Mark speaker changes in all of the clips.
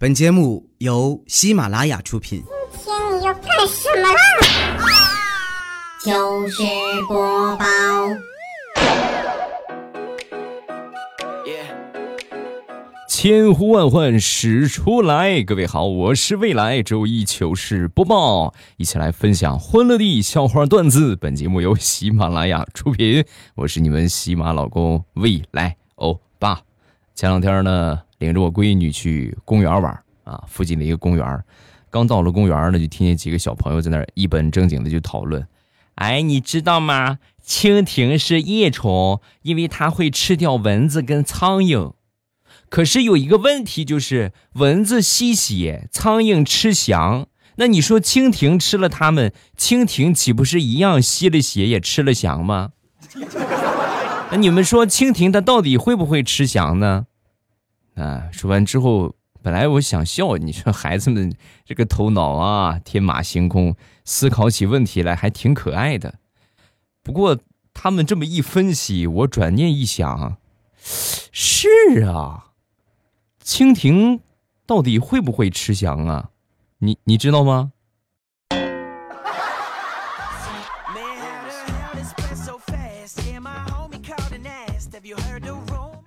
Speaker 1: 本节目由喜马拉雅出品。
Speaker 2: 今天你要干什么啦？
Speaker 3: 糗事播报。
Speaker 4: 千呼万唤始出来，各位好，我是未来周一糗事播报，一起来分享欢乐的笑话段子。本节目由喜马拉雅出品，我是你们喜马老公未来欧巴。前两天呢，领着我闺女去公园玩啊，附近的一个公园。刚到了公园呢，就听见几个小朋友在那儿一本正经的就讨论。哎，你知道吗？蜻蜓是夜虫，因为它会吃掉蚊子跟苍蝇。可是有一个问题，就是蚊子吸血，苍蝇吃翔。那你说蜻蜓吃了它们，蜻蜓岂不是一样吸了血也吃了翔吗？那你们说蜻蜓它到底会不会吃翔呢？啊，说完之后，本来我想笑，你说孩子们这个头脑啊，天马行空，思考起问题来还挺可爱的。不过他们这么一分析，我转念一想，是啊。蜻蜓到底会不会吃翔啊？你你知道吗？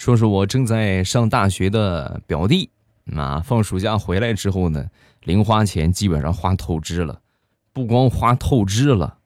Speaker 4: 说说我正在上大学的表弟，啊，放暑假回来之后呢，零花钱基本上花透支了，不光花透支了，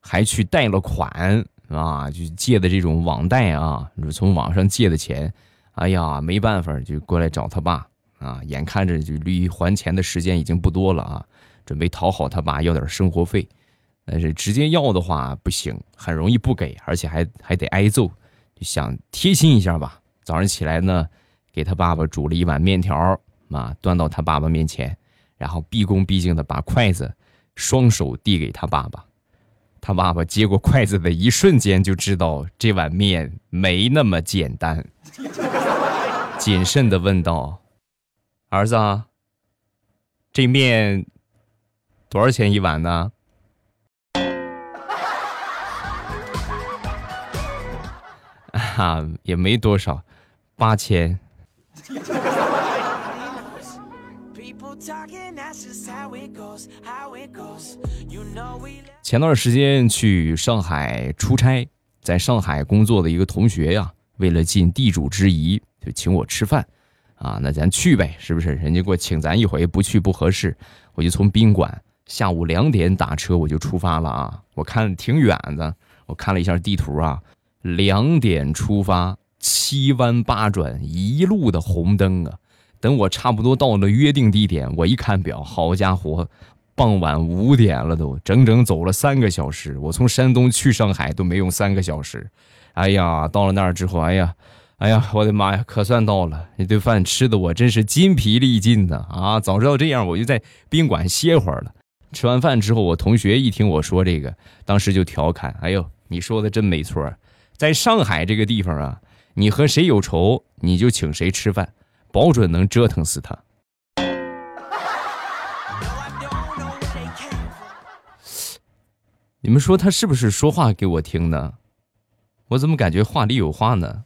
Speaker 4: 还去贷了款啊，就借的这种网贷啊，从网上借的钱。哎呀，没办法，就过来找他爸啊！眼看着就离还钱的时间已经不多了啊，准备讨好他爸要点生活费，但是直接要的话不行，很容易不给，而且还还得挨揍。就想贴心一下吧，早上起来呢，给他爸爸煮了一碗面条啊，端到他爸爸面前，然后毕恭毕敬的把筷子双手递给他爸爸。他爸爸接过筷子的一瞬间，就知道这碗面没那么简单。谨慎的问道：“儿子，这面多少钱一碗呢？”啊，也没多少，八千。前段时间去上海出差，在上海工作的一个同学呀，为了尽地主之谊。就请我吃饭，啊，那咱去呗，是不是？人家给我请咱一回，不去不合适。我就从宾馆下午两点打车，我就出发了啊。我看挺远的，我看了一下地图啊，两点出发，七弯八转，一路的红灯啊。等我差不多到了约定地点，我一看表，好家伙，傍晚五点了都，整整走了三个小时。我从山东去上海都没用三个小时。哎呀，到了那儿之后，哎呀。哎呀，我的妈呀，可算到了！那顿饭吃的我真是筋疲力尽的啊！早知道这样，我就在宾馆歇会儿了。吃完饭之后，我同学一听我说这个，当时就调侃：“哎呦，你说的真没错，在上海这个地方啊，你和谁有仇，你就请谁吃饭，保准能折腾死他。”你们说他是不是说话给我听呢？我怎么感觉话里有话呢？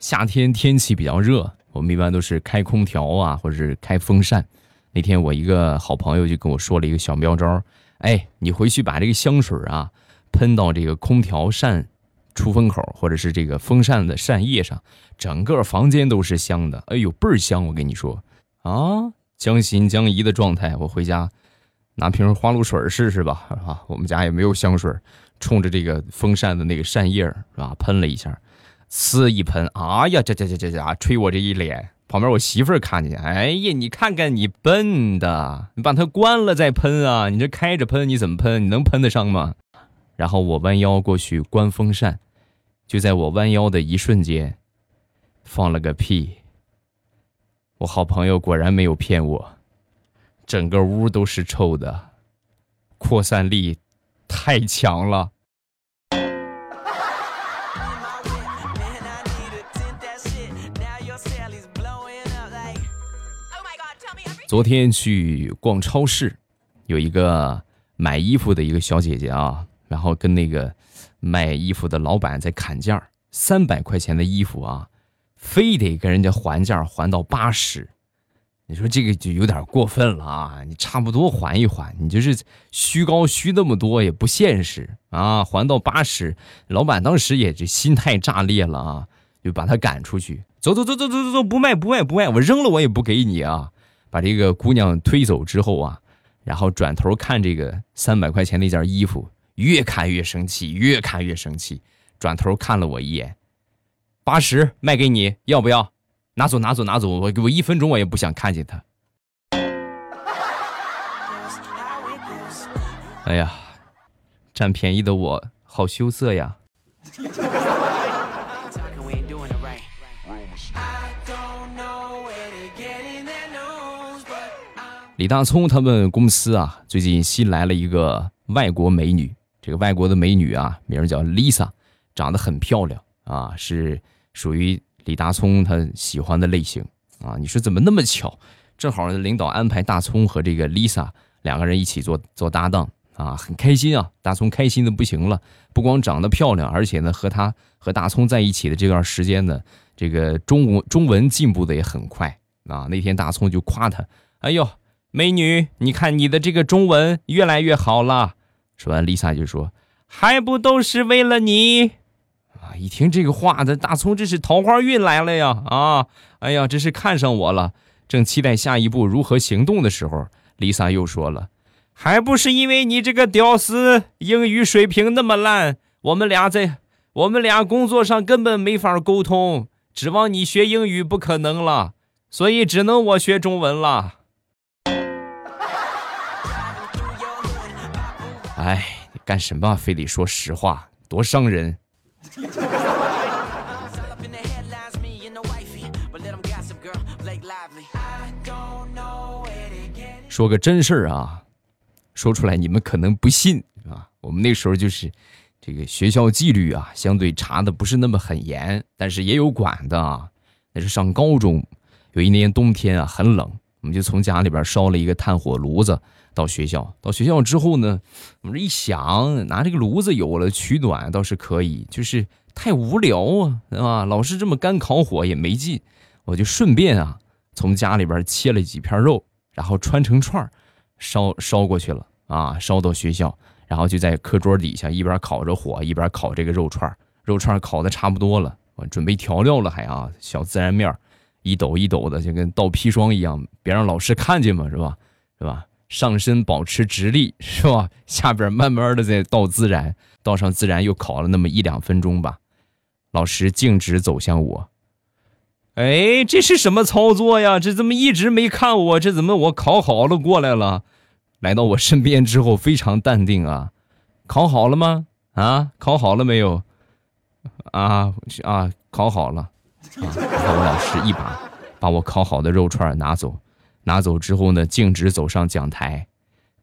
Speaker 4: 夏天天气比较热，我们一般都是开空调啊，或者是开风扇。那天我一个好朋友就跟我说了一个小妙招，哎，你回去把这个香水啊喷到这个空调扇出风口，或者是这个风扇的扇叶上，整个房间都是香的。哎呦，倍儿香！我跟你说啊，将信将疑的状态，我回家拿瓶花露水试试吧。啊，我们家也没有香水，冲着这个风扇的那个扇叶是吧，喷了一下。呲一喷，哎呀，这这这这这，吹我这一脸。旁边我媳妇儿看见，哎呀，你看看你笨的，你把它关了再喷啊！你这开着喷，你怎么喷？你能喷得上吗？然后我弯腰过去关风扇，就在我弯腰的一瞬间，放了个屁。我好朋友果然没有骗我，整个屋都是臭的，扩散力太强了。昨天去逛超市，有一个买衣服的一个小姐姐啊，然后跟那个卖衣服的老板在砍价，三百块钱的衣服啊，非得跟人家还价还到八十。你说这个就有点过分了啊！你差不多还一还，你就是虚高虚那么多也不现实啊！还到八十，老板当时也这心态炸裂了啊，就把他赶出去，走走走走走走走，不卖不卖不卖，我扔了我也不给你啊！把这个姑娘推走之后啊，然后转头看这个三百块钱那件衣服，越看越生气，越看越生气，转头看了我一眼，八十卖给你，要不要？拿走，拿走，拿走！我给我一分钟，我也不想看见他。哎呀，占便宜的我好羞涩呀！李大聪他们公司啊，最近新来了一个外国美女。这个外国的美女啊，名叫 Lisa，长得很漂亮啊，是属于。李大聪他喜欢的类型啊，你说怎么那么巧？正好领导安排大聪和这个 Lisa 两个人一起做做搭档啊，很开心啊！大聪开心的不行了，不光长得漂亮，而且呢，和他和大聪在一起的这段时间呢，这个中文中文进步的也很快啊。那天大聪就夸他：“哎呦，美女，你看你的这个中文越来越好了。”说完，Lisa 就说：“还不都是为了你？”啊！一听这个话，这大葱这是桃花运来了呀！啊，哎呀，这是看上我了。正期待下一步如何行动的时候，Lisa 又说了：“还不是因为你这个屌丝英语水平那么烂，我们俩在我们俩工作上根本没法沟通，指望你学英语不可能了，所以只能我学中文了。”哎，你干什么非得说实话，多伤人！说个真事儿啊，说出来你们可能不信啊。我们那时候就是这个学校纪律啊，相对查的不是那么很严，但是也有管的啊。那是上高中，有一年冬天啊，很冷，我们就从家里边烧了一个炭火炉子到学校。到学校之后呢，我们这一想，拿这个炉子有了取暖倒是可以，就是太无聊啊，对吧？老是这么干烤火也没劲，我就顺便啊，从家里边切了几片肉。然后穿成串，烧烧过去了啊！烧到学校，然后就在课桌底下一边烤着火，一边烤这个肉串。肉串烤的差不多了，我准备调料了，还啊，小孜然面一抖一抖的，就跟倒砒霜一样，别让老师看见嘛，是吧？是吧？上身保持直立，是吧？下边慢慢的在倒孜然，倒上孜然又烤了那么一两分钟吧。老师径直走向我。哎，这是什么操作呀？这怎么一直没看我？这怎么我烤好了过来了？来到我身边之后，非常淡定啊，烤好了吗？啊，烤好了没有？啊啊，烤好了。啊，然后我老师一把把我烤好的肉串拿走，拿走之后呢，径直走上讲台，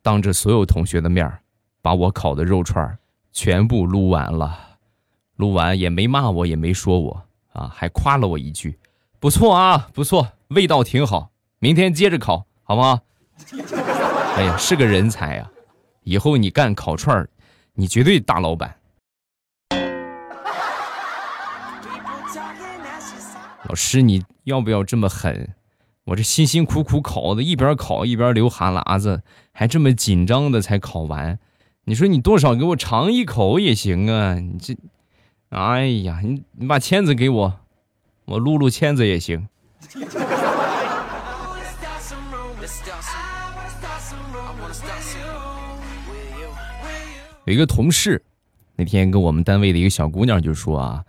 Speaker 4: 当着所有同学的面把我烤的肉串全部撸完了。撸完也没骂我，也没说我啊，还夸了我一句。不错啊，不错，味道挺好。明天接着烤，好不好？哎呀，是个人才呀！以后你干烤串，你绝对大老板。老师，你要不要这么狠？我这辛辛苦苦烤的，一边烤一边流哈喇子，还这么紧张的才烤完。你说你多少给我尝一口也行啊！你这，哎呀，你你把签子给我。我撸撸签子也行。有一个同事，那天跟我们单位的一个小姑娘就说啊，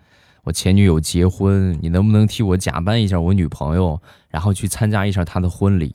Speaker 4: 我前女友结婚，你能不能替我假扮一下我女朋友，然后去参加一下她的婚礼？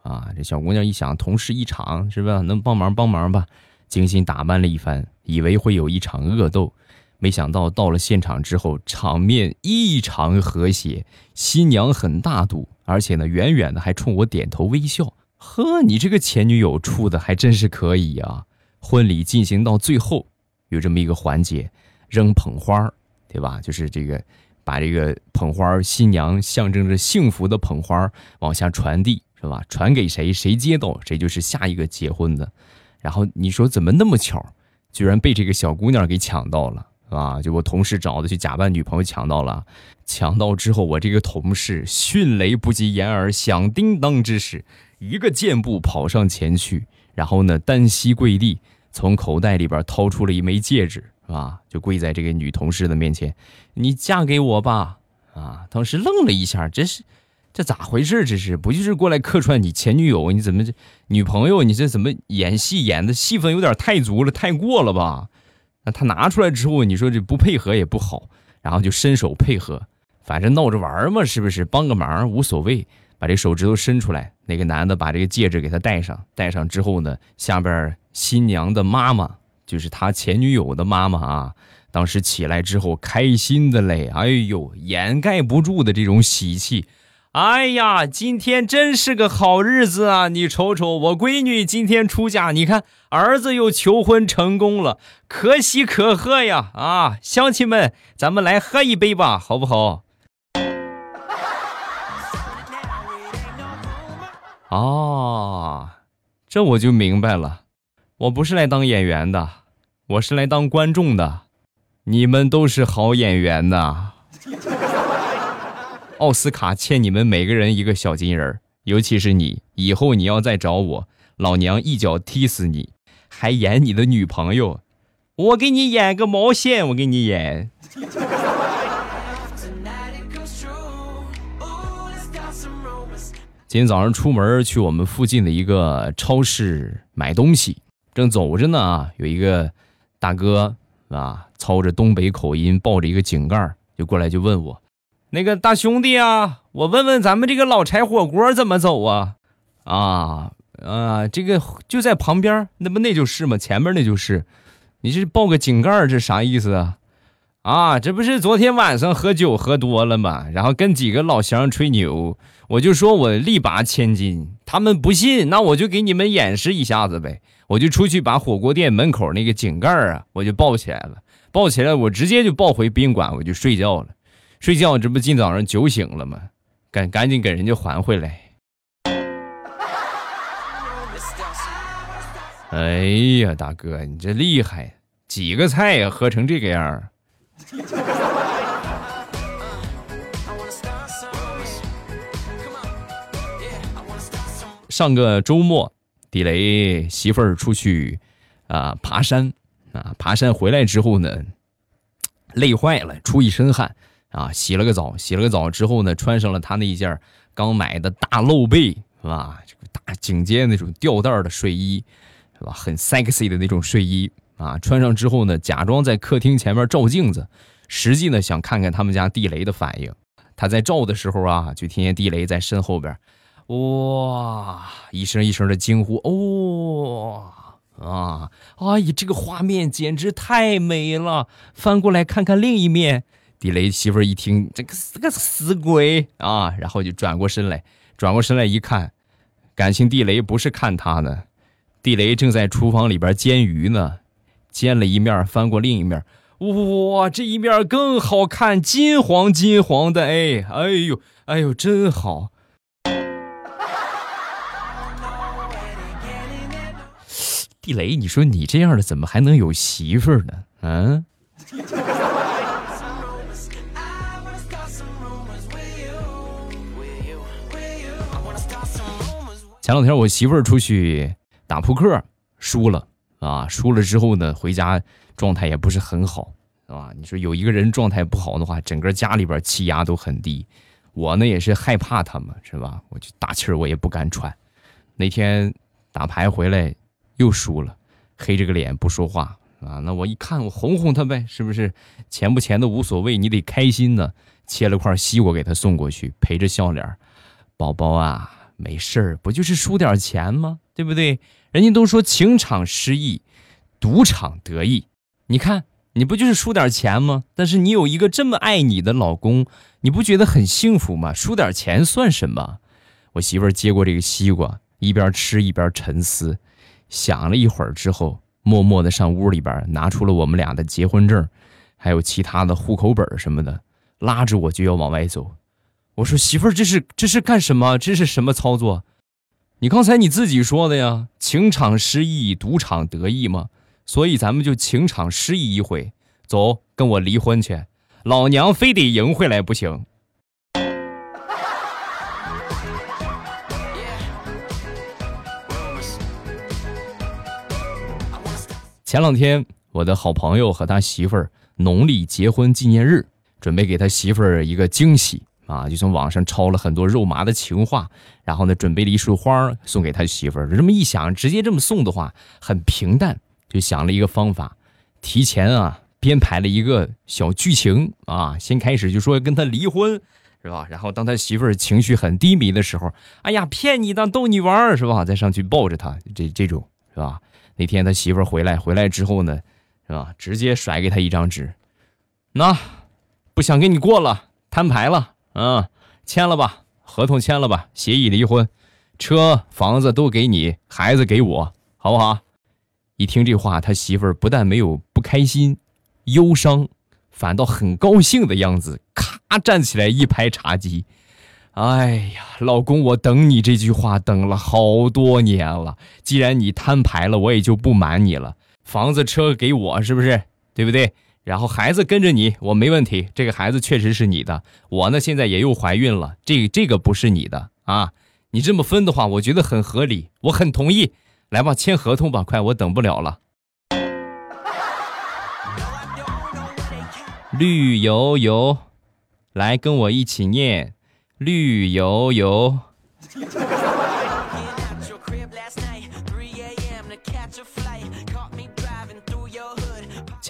Speaker 4: 啊，这小姑娘一想，同事一场是吧？能帮忙帮忙吧，精心打扮了一番，以为会有一场恶斗。没想到到了现场之后，场面异常和谐，新娘很大度，而且呢，远远的还冲我点头微笑。呵，你这个前女友处的还真是可以啊！婚礼进行到最后，有这么一个环节，扔捧花儿，对吧？就是这个，把这个捧花，新娘象征着幸福的捧花往下传递，是吧？传给谁，谁接到谁就是下一个结婚的。然后你说怎么那么巧？居然被这个小姑娘给抢到了啊！就我同事找的去假扮女朋友抢到了，抢到之后，我这个同事迅雷不及掩耳响叮当之势，一个箭步跑上前去，然后呢单膝跪地，从口袋里边掏出了一枚戒指，啊，就跪在这个女同事的面前：“你嫁给我吧！”啊，当时愣了一下，这是。这咋回事？这是不就是过来客串你前女友？你怎么这女朋友？你这怎么演戏演的戏份有点太足了，太过了吧？那他拿出来之后，你说这不配合也不好，然后就伸手配合，反正闹着玩嘛，是不是？帮个忙无所谓，把这手指头伸出来。那个男的把这个戒指给他戴上，戴上之后呢，下边新娘的妈妈就是他前女友的妈妈啊，当时起来之后开心的嘞，哎呦，掩盖不住的这种喜气。哎呀，今天真是个好日子啊！你瞅瞅，我闺女今天出嫁，你看儿子又求婚成功了，可喜可贺呀！啊，乡亲们，咱们来喝一杯吧，好不好？啊，这我就明白了，我不是来当演员的，我是来当观众的。你们都是好演员呐。奥斯卡欠你们每个人一个小金人尤其是你，以后你要再找我，老娘一脚踢死你！还演你的女朋友，我给你演个毛线！我给你演。今天早上出门去我们附近的一个超市买东西，正走着呢啊，有一个大哥啊，操着东北口音，抱着一个井盖就过来就问我。那个大兄弟啊，我问问咱们这个老柴火锅怎么走啊？啊啊，这个就在旁边，那不那就是吗？前面那就是。你这抱个井盖这啥意思啊？啊，这不是昨天晚上喝酒喝多了吗？然后跟几个老乡吹牛，我就说我力拔千斤，他们不信，那我就给你们演示一下子呗。我就出去把火锅店门口那个井盖啊，我就抱起来了，抱起来我直接就抱回宾馆，我就睡觉了。睡觉，这不今早上酒醒了吗？赶赶紧给人家还回来。哎呀，大哥，你这厉害，几个菜呀，喝成这个样 上个周末，地雷媳妇儿出去啊爬山啊，爬山回来之后呢，累坏了，出一身汗。啊，洗了个澡，洗了个澡之后呢，穿上了他那一件刚买的大露背，是吧？这个大颈肩那种吊带的睡衣，是吧？很 sexy 的那种睡衣啊。穿上之后呢，假装在客厅前面照镜子，实际呢想看看他们家地雷的反应。他在照的时候啊，就听见地雷在身后边，哇，一声一声的惊呼，哇啊！哎呀，这个画面简直太美了。翻过来看看另一面。地雷媳妇一听，这个是个死鬼啊！然后就转过身来，转过身来一看，感情地雷不是看他呢，地雷正在厨房里边煎鱼呢，煎了一面，翻过另一面，哇，这一面更好看，金黄金黄的，哎，哎呦，哎呦，真好！地雷，你说你这样的怎么还能有媳妇呢？嗯？前两天我媳妇儿出去打扑克输了啊，输了之后呢，回家状态也不是很好，是吧？你说有一个人状态不好的话，整个家里边气压都很低。我呢也是害怕他们，是吧？我就大气儿我也不敢喘。那天打牌回来又输了，黑着个脸不说话啊。那我一看，我哄哄他呗，是不是？钱不钱的无所谓，你得开心呢。切了块西瓜给他送过去，陪着笑脸，宝宝啊。没事儿，不就是输点钱吗？对不对？人家都说情场失意，赌场得意。你看，你不就是输点钱吗？但是你有一个这么爱你的老公，你不觉得很幸福吗？输点钱算什么？我媳妇接过这个西瓜，一边吃一边沉思，想了一会儿之后，默默的上屋里边拿出了我们俩的结婚证，还有其他的户口本什么的，拉着我就要往外走。我说媳妇，这是这是干什么？这是什么操作？你刚才你自己说的呀，情场失意，赌场得意吗？所以咱们就情场失意一回，走，跟我离婚去，老娘非得赢回来不行。前两天，我的好朋友和他媳妇儿农历结婚纪念日，准备给他媳妇儿一个惊喜啊，就从网上抄了很多肉麻的情话，然后呢，准备了一束花送给他媳妇儿。这么一想，直接这么送的话很平淡，就想了一个方法，提前啊编排了一个小剧情啊，先开始就说跟他离婚，是吧？然后当他媳妇儿情绪很低迷的时候，哎呀，骗你的，逗你玩儿，是吧？再上去抱着他，这这种是吧？那天他媳妇儿回来，回来之后呢，是吧？直接甩给他一张纸，那不想跟你过了，摊牌了，嗯，签了吧，合同签了吧，协议离婚，车房子都给你，孩子给我，好不好？一听这话，他媳妇儿不但没有不开心、忧伤，反倒很高兴的样子，咔站起来一拍茶几。哎呀，老公，我等你这句话等了好多年了。既然你摊牌了，我也就不瞒你了。房子车给我，是不是？对不对？然后孩子跟着你，我没问题。这个孩子确实是你的。我呢，现在也又怀孕了，这这个不是你的啊。你这么分的话，我觉得很合理，我很同意。来吧，签合同吧，快，我等不了了。绿油油，来跟我一起念。绿油油。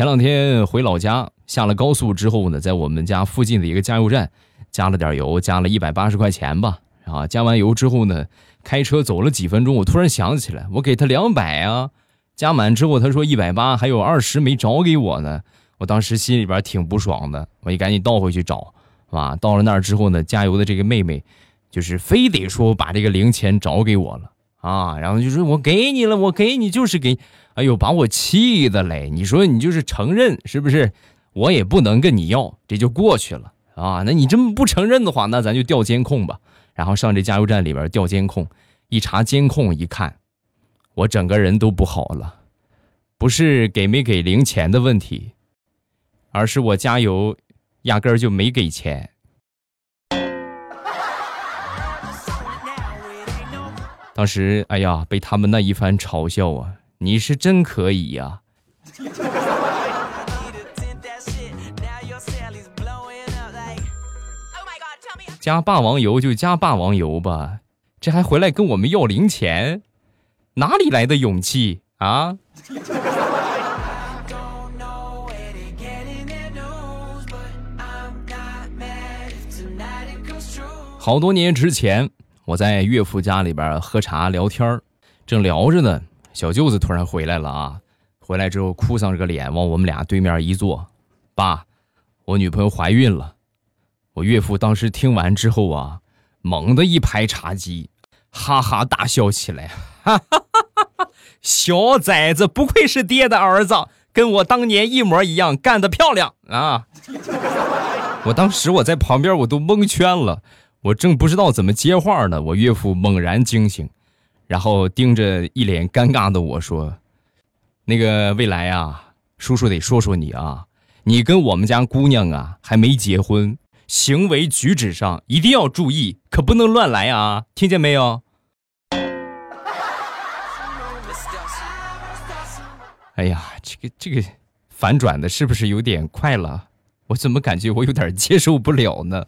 Speaker 4: 前两天回老家，下了高速之后呢，在我们家附近的一个加油站加了点油，加了一百八十块钱吧。啊，加完油之后呢，开车走了几分钟，我突然想起来，我给他两百啊。加满之后，他说一百八，还有二十没找给我呢。我当时心里边挺不爽的，我也赶紧倒回去找。啊，到了那儿之后呢，加油的这个妹妹，就是非得说把这个零钱找给我了啊，然后就说我给你了，我给你就是给，哎呦，把我气的嘞！你说你就是承认是不是？我也不能跟你要，这就过去了啊。那你这么不承认的话，那咱就调监控吧。然后上这加油站里边调监控，一查监控一看，我整个人都不好了，不是给没给零钱的问题，而是我加油。压根儿就没给钱。当时，哎呀，被他们那一番嘲笑啊！你是真可以呀！加霸王油就加霸王油吧，这还回来跟我们要零钱，哪里来的勇气啊？好多年之前，我在岳父家里边喝茶聊天正聊着呢，小舅子突然回来了啊！回来之后哭丧着个脸往我们俩对面一坐，爸，我女朋友怀孕了。我岳父当时听完之后啊，猛地一拍茶几，哈哈大笑起来，哈哈哈哈哈！小崽子不愧是爹的儿子，跟我当年一模一样，干得漂亮啊！我当时我在旁边我都蒙圈了。我正不知道怎么接话呢，我岳父猛然惊醒，然后盯着一脸尴尬的我说：“那个未来啊，叔叔得说说你啊，你跟我们家姑娘啊还没结婚，行为举止上一定要注意，可不能乱来啊，听见没有？”哎呀，这个这个反转的是不是有点快了？我怎么感觉我有点接受不了呢？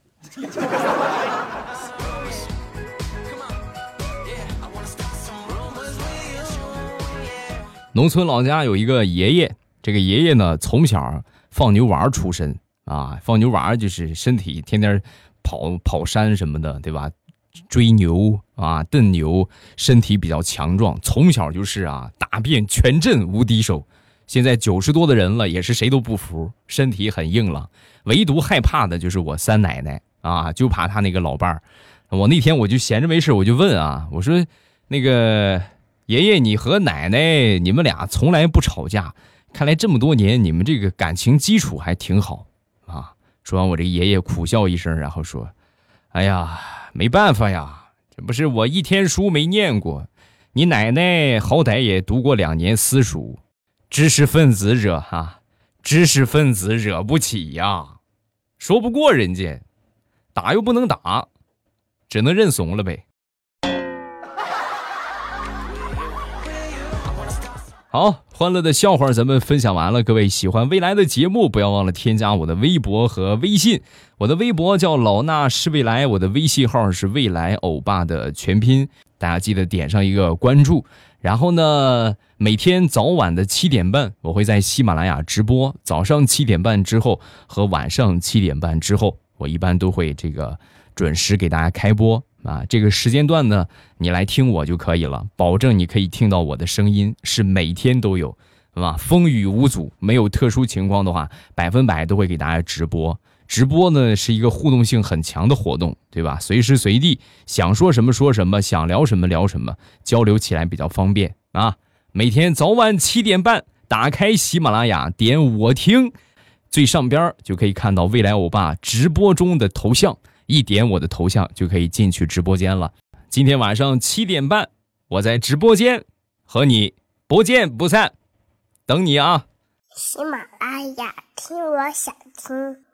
Speaker 4: 农村老家有一个爷爷，这个爷爷呢从小放牛娃出身啊，放牛娃就是身体天天跑跑山什么的，对吧？追牛啊，蹬牛，身体比较强壮，从小就是啊，打遍全镇无敌手。现在九十多的人了，也是谁都不服，身体很硬朗，唯独害怕的就是我三奶奶啊，就怕他那个老伴儿。我那天我就闲着没事，我就问啊，我说那个。爷爷，你和奶奶，你们俩从来不吵架，看来这么多年你们这个感情基础还挺好啊。说完，我这爷爷苦笑一声，然后说：“哎呀，没办法呀，这不是我一天书没念过，你奶奶好歹也读过两年私塾，知识分子惹哈，知识分子惹不起呀，说不过人家，打又不能打，只能认怂了呗。好，欢乐的笑话咱们分享完了。各位喜欢未来的节目，不要忘了添加我的微博和微信。我的微博叫老衲是未来，我的微信号是未来欧巴的全拼。大家记得点上一个关注。然后呢，每天早晚的七点半，我会在喜马拉雅直播。早上七点半之后和晚上七点半之后，我一般都会这个准时给大家开播。啊，这个时间段呢，你来听我就可以了，保证你可以听到我的声音，是每天都有，是吧？风雨无阻，没有特殊情况的话，百分百都会给大家直播。直播呢是一个互动性很强的活动，对吧？随时随地想说什么说什么，想聊什么聊什么，交流起来比较方便啊。每天早晚七点半，打开喜马拉雅，点我听，最上边就可以看到未来欧巴直播中的头像。一点我的头像就可以进去直播间了。今天晚上七点半，我在直播间和你不见不散，等你啊！
Speaker 2: 喜马拉雅听，我想听。